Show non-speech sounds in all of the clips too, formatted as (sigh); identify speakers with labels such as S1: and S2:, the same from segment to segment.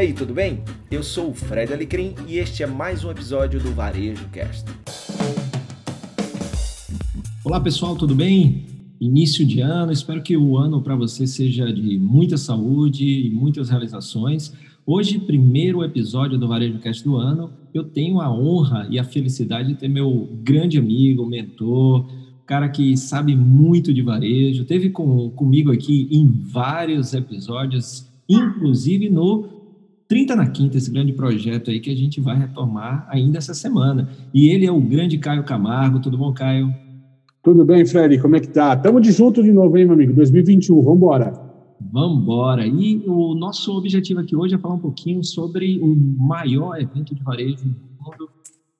S1: aí, tudo bem? Eu sou o Fred Alecrim e este é mais um episódio do Varejo Cast.
S2: Olá pessoal, tudo bem? Início de ano, espero que o ano para você seja de muita saúde e muitas realizações. Hoje, primeiro episódio do Varejo Cast do ano, eu tenho a honra e a felicidade de ter meu grande amigo, mentor, cara que sabe muito de varejo, teve com, comigo aqui em vários episódios, inclusive no 30 na Quinta, esse grande projeto aí que a gente vai retomar ainda essa semana. E ele é o grande Caio Camargo. Tudo bom, Caio?
S3: Tudo bem, Fred? Como é que tá? Tamo de junto de novo, hein, meu amigo? 2021, vamos embora.
S2: Vamos embora. E o nosso objetivo aqui hoje é falar um pouquinho sobre o maior evento de varejo do mundo.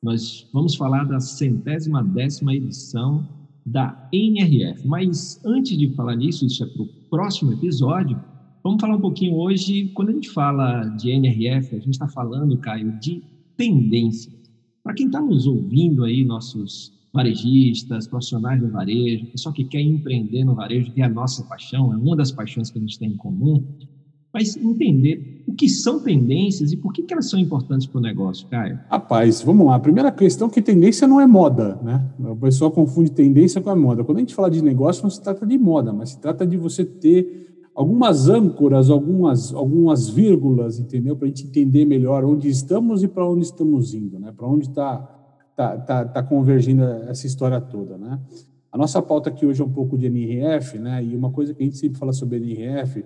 S2: Nós vamos falar da centésima décima edição da NRF. Mas antes de falar nisso, isso é para o próximo episódio, vamos falar um pouquinho hoje, quando a gente fala de NRF, a gente está falando, Caio, de tendências. Para quem está nos ouvindo aí, nossos varejistas, profissionais do varejo, pessoal que quer empreender no varejo, que é a nossa paixão, é uma das paixões que a gente tem em comum, mas entender o que são tendências e por que, que elas são importantes para o negócio, Caio.
S3: Rapaz, vamos lá. A primeira questão é que tendência não é moda, né? O pessoal confunde tendência com a moda. Quando a gente fala de negócio, não se trata de moda, mas se trata de você ter algumas âncoras, algumas, algumas vírgulas, entendeu? Para a gente entender melhor onde estamos e para onde estamos indo, né? Para onde está tá, tá, tá convergindo essa história toda, né? A nossa pauta aqui hoje é um pouco de NRF, né? E uma coisa que a gente sempre fala sobre NRF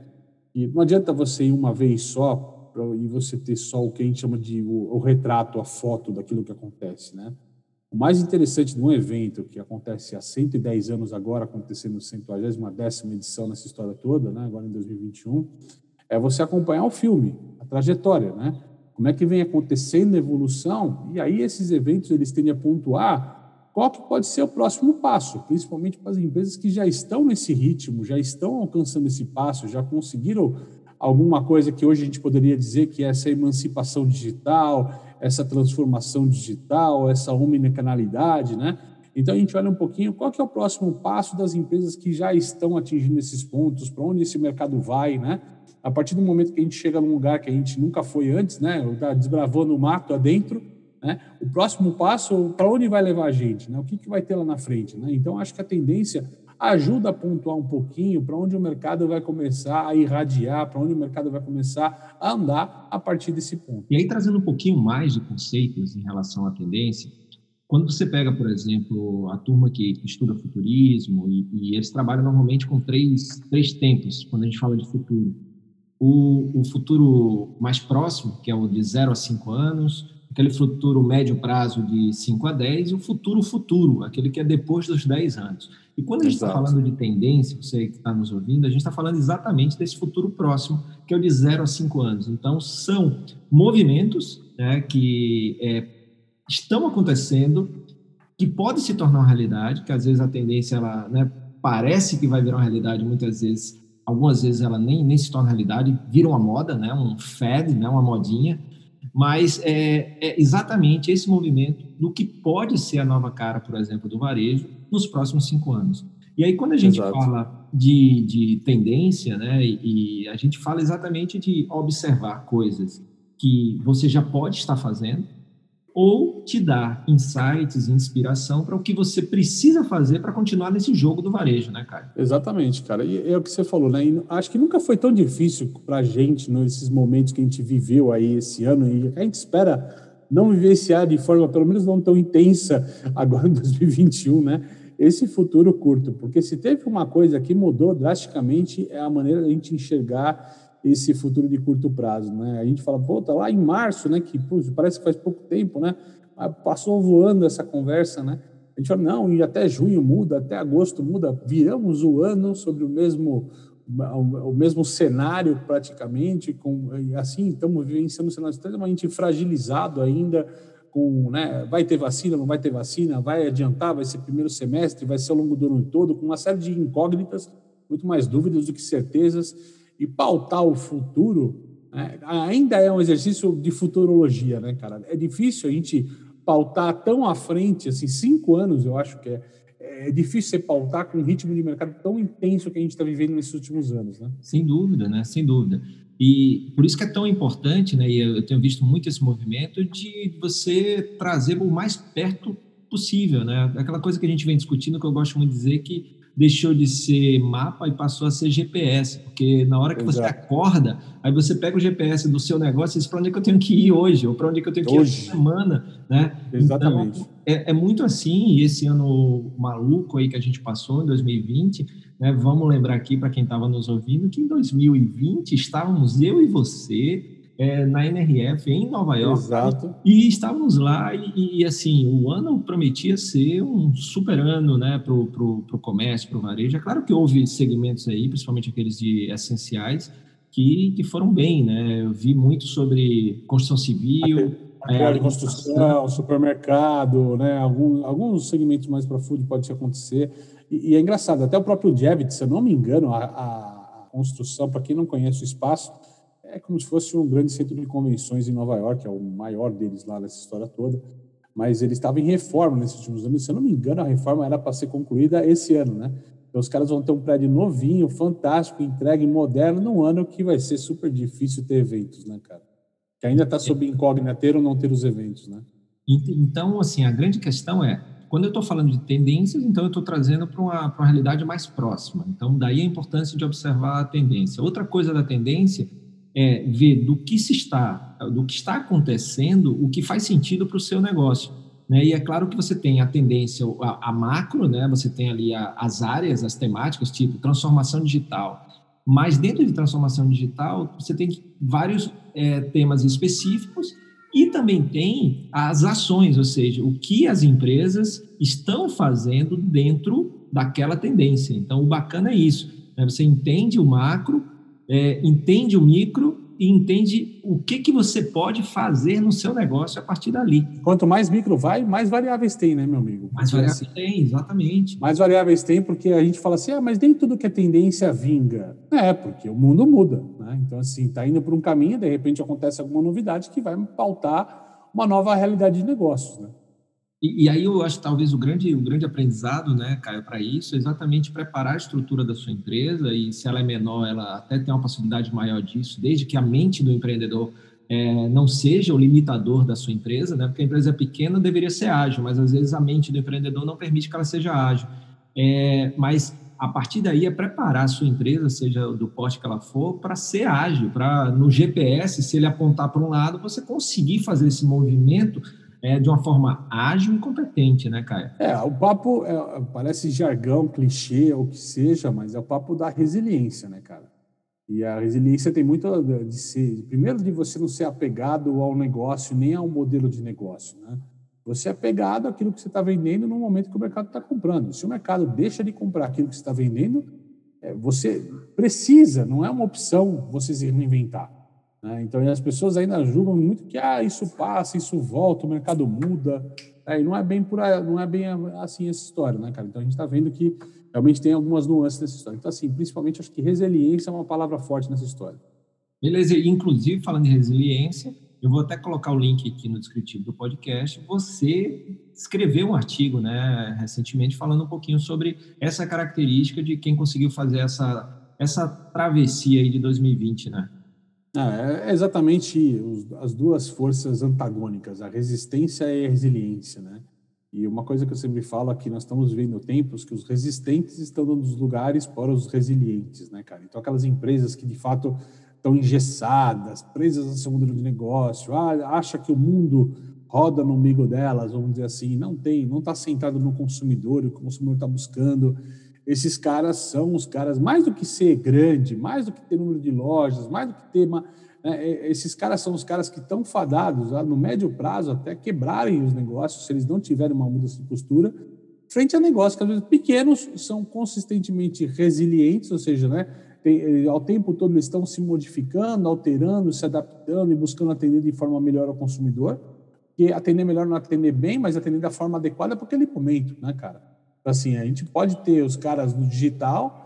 S3: e não adianta você ir uma vez só pra, e você ter só o que a gente chama de o, o, retrato, a foto daquilo que acontece, né? O mais interessante de um evento que acontece há 110 anos agora, acontecendo na 110 edição nessa história toda, né? agora em 2021, é você acompanhar o filme, a trajetória, né? Como é que vem acontecendo a evolução, e aí esses eventos eles tendem a pontuar qual que pode ser o próximo passo, principalmente para as empresas que já estão nesse ritmo, já estão alcançando esse passo, já conseguiram alguma coisa que hoje a gente poderia dizer que é essa emancipação digital, essa transformação digital, essa omnicanalidade, né? Então a gente olha um pouquinho qual que é o próximo passo das empresas que já estão atingindo esses pontos, para onde esse mercado vai, né? A partir do momento que a gente chega num lugar que a gente nunca foi antes, né? Está desbravando o mato adentro, né? O próximo passo, para onde vai levar a gente? Né? O que, que vai ter lá na frente? Né? Então, acho que a tendência ajuda a pontuar um pouquinho para onde o mercado vai começar a irradiar, para onde o mercado vai começar a andar a partir desse ponto.
S2: E aí, trazendo um pouquinho mais de conceitos em relação à tendência, quando você pega, por exemplo, a turma que estuda futurismo, e, e eles trabalham normalmente com três, três tempos, quando a gente fala de futuro. O, o futuro mais próximo, que é o de 0 a 5 anos, aquele futuro médio prazo de 5 a 10 e o futuro futuro, aquele que é depois dos 10 anos. E quando a gente está falando de tendência, você que está nos ouvindo, a gente está falando exatamente desse futuro próximo, que é o de 0 a 5 anos. Então, são movimentos né, que é, estão acontecendo, que podem se tornar uma realidade, que às vezes a tendência ela, né, parece que vai virar uma realidade, muitas vezes, algumas vezes ela nem, nem se torna realidade, vira uma moda, né, um fad, né, uma modinha, mas é, é, exatamente esse movimento do que pode ser a nova cara, por exemplo, do varejo nos próximos cinco anos. E aí, quando a gente Exato. fala de, de tendência, né, e, e a gente fala exatamente de observar coisas que você já pode estar fazendo, ou te dar insights, inspiração para o que você precisa fazer para continuar nesse jogo do varejo, né, cara?
S3: Exatamente, cara. E é o que você falou, né? E acho que nunca foi tão difícil para a gente nesses momentos que a gente viveu aí esse ano e a gente espera não vivenciar de forma, pelo menos não tão intensa (laughs) agora em 2021, né? Esse futuro curto, porque se teve uma coisa que mudou drasticamente é a maneira da gente enxergar esse futuro de curto prazo, né? A gente fala, pô, tá lá em março, né? Que pô, parece que faz pouco tempo, né? Passou voando essa conversa, né? A gente fala, não, e até junho muda, até agosto muda, viramos o ano sobre o mesmo o mesmo cenário praticamente, com assim estamos vivenciando um cenário extremamente fragilizado ainda, com, né, vai ter vacina, não vai ter vacina, vai adiantar, vai ser primeiro semestre, vai ser ao longo do ano todo, com uma série de incógnitas, muito mais dúvidas do que certezas e pautar o futuro né, ainda é um exercício de futurologia, né, cara? É difícil a gente pautar tão à frente, assim, cinco anos, eu acho que é, é difícil você pautar com um ritmo de mercado tão intenso que a gente está vivendo nesses últimos anos, né?
S2: Sem dúvida, né? Sem dúvida. E por isso que é tão importante, né, e eu tenho visto muito esse movimento de você trazer o mais perto possível, né? Aquela coisa que a gente vem discutindo, que eu gosto muito de dizer que deixou de ser mapa e passou a ser GPS, porque na hora que Exato. você acorda, aí você pega o GPS do seu negócio e diz para onde é que eu tenho que ir hoje, ou para onde é que eu tenho que hoje. ir essa semana, né?
S3: Exatamente.
S2: Então, é, é, muito assim, e esse ano maluco aí que a gente passou, em 2020, né, vamos lembrar aqui para quem estava nos ouvindo, que em 2020 estávamos eu e você é, na NRF em Nova York.
S3: Exato.
S2: E estávamos lá e, e, assim, o ano prometia ser um super ano né, para o comércio, para o varejo. É claro que houve segmentos aí, principalmente aqueles de essenciais, que, que foram bem, né? Eu vi muito sobre construção civil.
S3: Até, é, de construção, supermercado, né? Algum, alguns segmentos mais para food pode acontecer. E, e, é engraçado, até o próprio Jevit, se eu não me engano, a, a construção, para quem não conhece o espaço, é como se fosse um grande centro de convenções em Nova York, é o maior deles lá nessa história toda. Mas ele estava em reforma nesses últimos anos. Se eu não me engano, a reforma era para ser concluída esse ano, né? Então, os caras vão ter um prédio novinho, fantástico, entregue, moderno, num ano que vai ser super difícil ter eventos, né, cara? Que ainda está sob incógnita ter ou não ter os eventos, né?
S2: Então, assim, a grande questão é, quando eu estou falando de tendências, então eu estou trazendo para uma, uma realidade mais próxima. Então, daí a importância de observar a tendência. Outra coisa da tendência é, ver do que se está, do que está acontecendo, o que faz sentido para o seu negócio. Né? E é claro que você tem a tendência a, a macro, né? Você tem ali a, as áreas, as temáticas, tipo transformação digital. Mas dentro de transformação digital, você tem vários é, temas específicos e também tem as ações, ou seja, o que as empresas estão fazendo dentro daquela tendência. Então, o bacana é isso. Né? Você entende o macro, é, entende o micro e entende o que, que você pode fazer no seu negócio a partir dali.
S3: Quanto mais micro vai, mais variáveis tem, né, meu amigo?
S2: Mais variáveis assim, tem, exatamente.
S3: Mais variáveis tem porque a gente fala assim, ah, mas nem tudo que é tendência vinga. É, porque o mundo muda, né? Então, assim, tá indo por um caminho, de repente acontece alguma novidade que vai pautar uma nova realidade de negócios, né?
S2: E, e, aí eu acho talvez o grande, o grande aprendizado, né, Caio, para isso é exatamente preparar a estrutura da sua empresa e se ela é menor, ela até tem uma possibilidade maior disso, desde que a mente do empreendedor é, não seja o limitador da sua empresa, né, porque a empresa é pequena, deveria ser ágil, mas às vezes a mente do empreendedor não permite que ela seja ágil. É, mas a partir daí é preparar a sua empresa, seja do porte que ela for, para ser ágil, para no GPS, se ele apontar para um lado, você conseguir fazer esse movimento é, de uma forma ágil e competente, né, Caio?
S3: É, o papo é, parece jargão, clichê, ou o que seja, mas é o papo da resiliência, né, cara? E a resiliência tem muito de ser, primeiro, de você não ser apegado ao negócio, nem ao modelo de negócio, né? Você é apegado àquilo que você está vendendo no momento que o mercado está comprando. Se o mercado deixa de comprar aquilo que você está vendendo, é, você precisa, não é uma opção você se reinventar. Né? Então, as pessoas ainda julgam muito que ah, isso passa, isso volta, o mercado muda. É, e não é bem por não é bem assim essa história, né, cara? Então a gente está vendo que realmente tem algumas nuances nessa história. Então, assim, principalmente acho que resiliência é uma palavra forte nessa história.
S2: Beleza, inclusive falando em resiliência, eu vou até colocar o link aqui no descritivo do podcast. Você escreveu um artigo, né, recentemente, falando um pouquinho sobre essa característica de quem conseguiu fazer essa, essa travessia aí de 2020, né?
S3: É, é exatamente as duas forças antagônicas, a resistência e a resiliência, né? E uma coisa que eu sempre falo aqui, nós estamos vivendo tempos que os resistentes estão dando os lugares para os resilientes, né, cara? Então, aquelas empresas que de fato estão engessadas, presas ao seu modelo de negócio, ah, acha que o mundo roda no umbigo delas, vamos dizer assim, não tem, não está centrado no consumidor, o consumidor está buscando esses caras são os caras, mais do que ser grande, mais do que ter número de lojas, mais do que ter uma. Né, é, esses caras são os caras que estão fadados no médio prazo até quebrarem os negócios, se eles não tiverem uma mudança de postura, frente a negócios que às vezes pequenos são consistentemente resilientes, ou seja, né, tem, ao tempo todo eles estão se modificando, alterando, se adaptando e buscando atender de forma melhor ao consumidor, que atender melhor não atender bem, mas atender da forma adequada para aquele momento, né, cara? Assim, a gente pode ter os caras no digital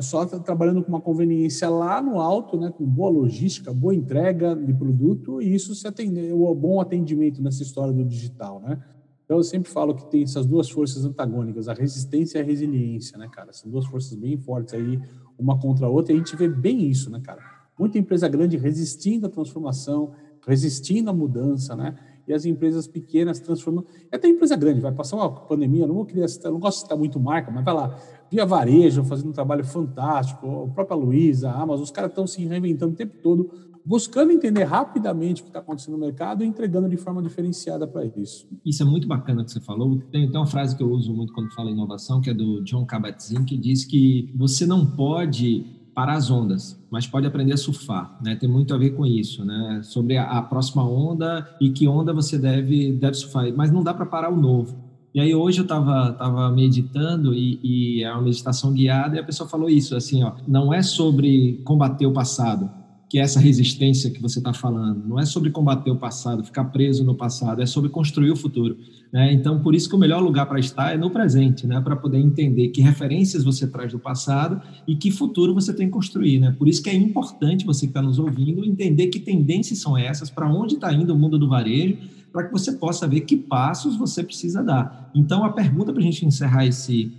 S3: só trabalhando com uma conveniência lá no alto, né, com boa logística, boa entrega de produto e isso se atender, o bom atendimento nessa história do digital, né? Então eu sempre falo que tem essas duas forças antagônicas, a resistência e a resiliência, né, cara? São duas forças bem fortes aí, uma contra a outra, e a gente vê bem isso, né, cara? Muita empresa grande resistindo à transformação, resistindo à mudança, né? E as empresas pequenas transformando. Até empresa grande, vai passar uma pandemia, não querer citar, não gosto de citar muito marca, mas vai lá, Via Varejo fazendo um trabalho fantástico, a própria Luiza, a Amazon, os caras estão se reinventando o tempo todo, buscando entender rapidamente o que está acontecendo no mercado e entregando de forma diferenciada para isso.
S2: Isso é muito bacana que você falou. Tem, tem uma frase que eu uso muito quando falo em inovação, que é do John Kabat-Zinn, que diz que você não pode parar as ondas, mas pode aprender a surfar, né? Tem muito a ver com isso, né? Sobre a, a próxima onda e que onda você deve, deve surfar, mas não dá para parar o novo. E aí hoje eu estava tava meditando e, e é uma meditação guiada e a pessoa falou isso, assim, ó, não é sobre combater o passado, que é essa resistência que você está falando. Não é sobre combater o passado, ficar preso no passado, é sobre construir o futuro. Né? Então, por isso que o melhor lugar para estar é no presente, né? para poder entender que referências você traz do passado e que futuro você tem que construir. Né? Por isso que é importante você que está nos ouvindo entender que tendências são essas, para onde está indo o mundo do varejo, para que você possa ver que passos você precisa dar. Então, a pergunta para a gente encerrar esse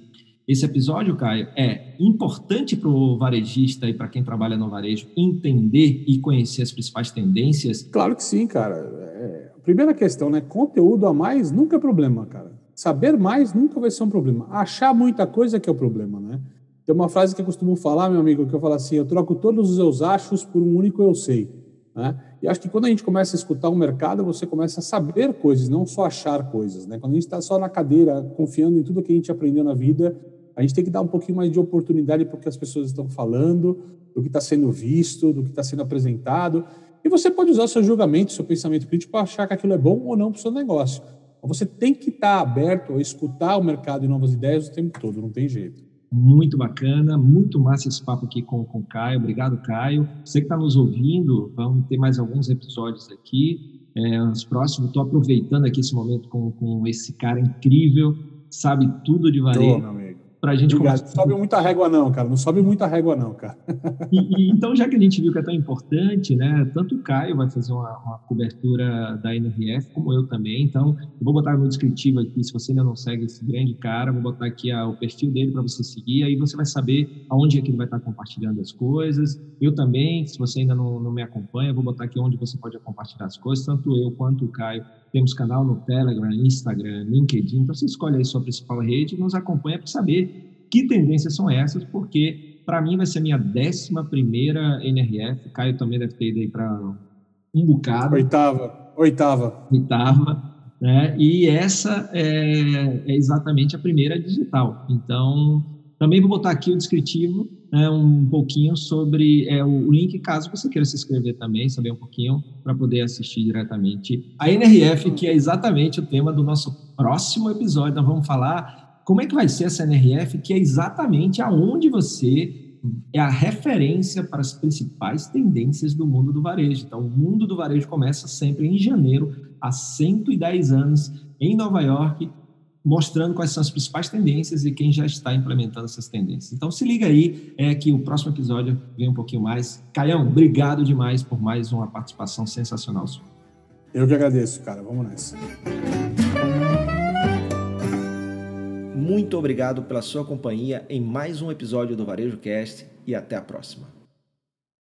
S2: esse episódio, Caio, é importante para o varejista e para quem trabalha no varejo entender e conhecer as principais tendências?
S3: Claro que sim, cara. É, primeira questão, né? Conteúdo a mais nunca é problema, cara. Saber mais nunca vai ser um problema. Achar muita coisa que é o problema, né? Tem uma frase que eu costumo falar, meu amigo, que eu falo assim: eu troco todos os meus achos por um único eu sei. Né? E acho que quando a gente começa a escutar o mercado, você começa a saber coisas, não só achar coisas. Né? Quando a gente está só na cadeira, confiando em tudo que a gente aprendeu na vida, a gente tem que dar um pouquinho mais de oportunidade para o que as pessoas estão falando, do que está sendo visto, do que está sendo apresentado. E você pode usar o seu julgamento, seu pensamento crítico para achar que aquilo é bom ou não para o seu negócio. Você tem que estar tá aberto a escutar o mercado e novas ideias o tempo todo, não tem jeito.
S2: Muito bacana, muito massa esse papo aqui com, com o Caio. Obrigado, Caio. Você que está nos ouvindo, vamos ter mais alguns episódios aqui. É, os próximos, estou aproveitando aqui esse momento com, com esse cara incrível, sabe tudo de varejo.
S3: Para a gente Obrigado. Não sobe muita régua não, cara. Não sobe muita régua não, cara. (laughs)
S2: E, e, então, já que a gente viu que é tão importante, né? Tanto o Caio vai fazer uma, uma, cobertura da NRF, como eu também. Então, eu vou botar no descritivo aqui, se você ainda não segue esse grande cara, vou botar aqui a, o perfil dele para você seguir. Aí você vai saber aonde é que ele vai estar compartilhando as coisas. Eu também, se você ainda não, não me acompanha, vou botar aqui onde você pode compartilhar as coisas. Tanto eu quanto o Caio temos canal no Telegram, Instagram, LinkedIn. Então, você escolhe aí sua principal rede e nos acompanha para saber que tendências são essas, porque para mim vai ser a minha décima primeira NRF. Caio também deve ter ido aí para um bocado.
S3: Oitava. Oitava.
S2: Oitava. Né? E essa é, é exatamente a primeira digital. Então, também vou botar aqui o descritivo né, um pouquinho sobre é, o link, caso você queira se inscrever também, saber um pouquinho, para poder assistir diretamente a NRF, que é exatamente o tema do nosso próximo episódio. Nós vamos falar como é que vai ser essa NRF, que é exatamente aonde você é a referência para as principais tendências do mundo do varejo. Então, o mundo do varejo começa sempre em janeiro, há 110 anos, em Nova York, mostrando quais são as principais tendências e quem já está implementando essas tendências. Então se liga aí, é que o próximo episódio vem um pouquinho mais. Caião, obrigado demais por mais uma participação sensacional sua.
S3: Eu que agradeço, cara. Vamos nessa.
S1: Muito obrigado pela sua companhia em mais um episódio do Varejo Cast e até a próxima.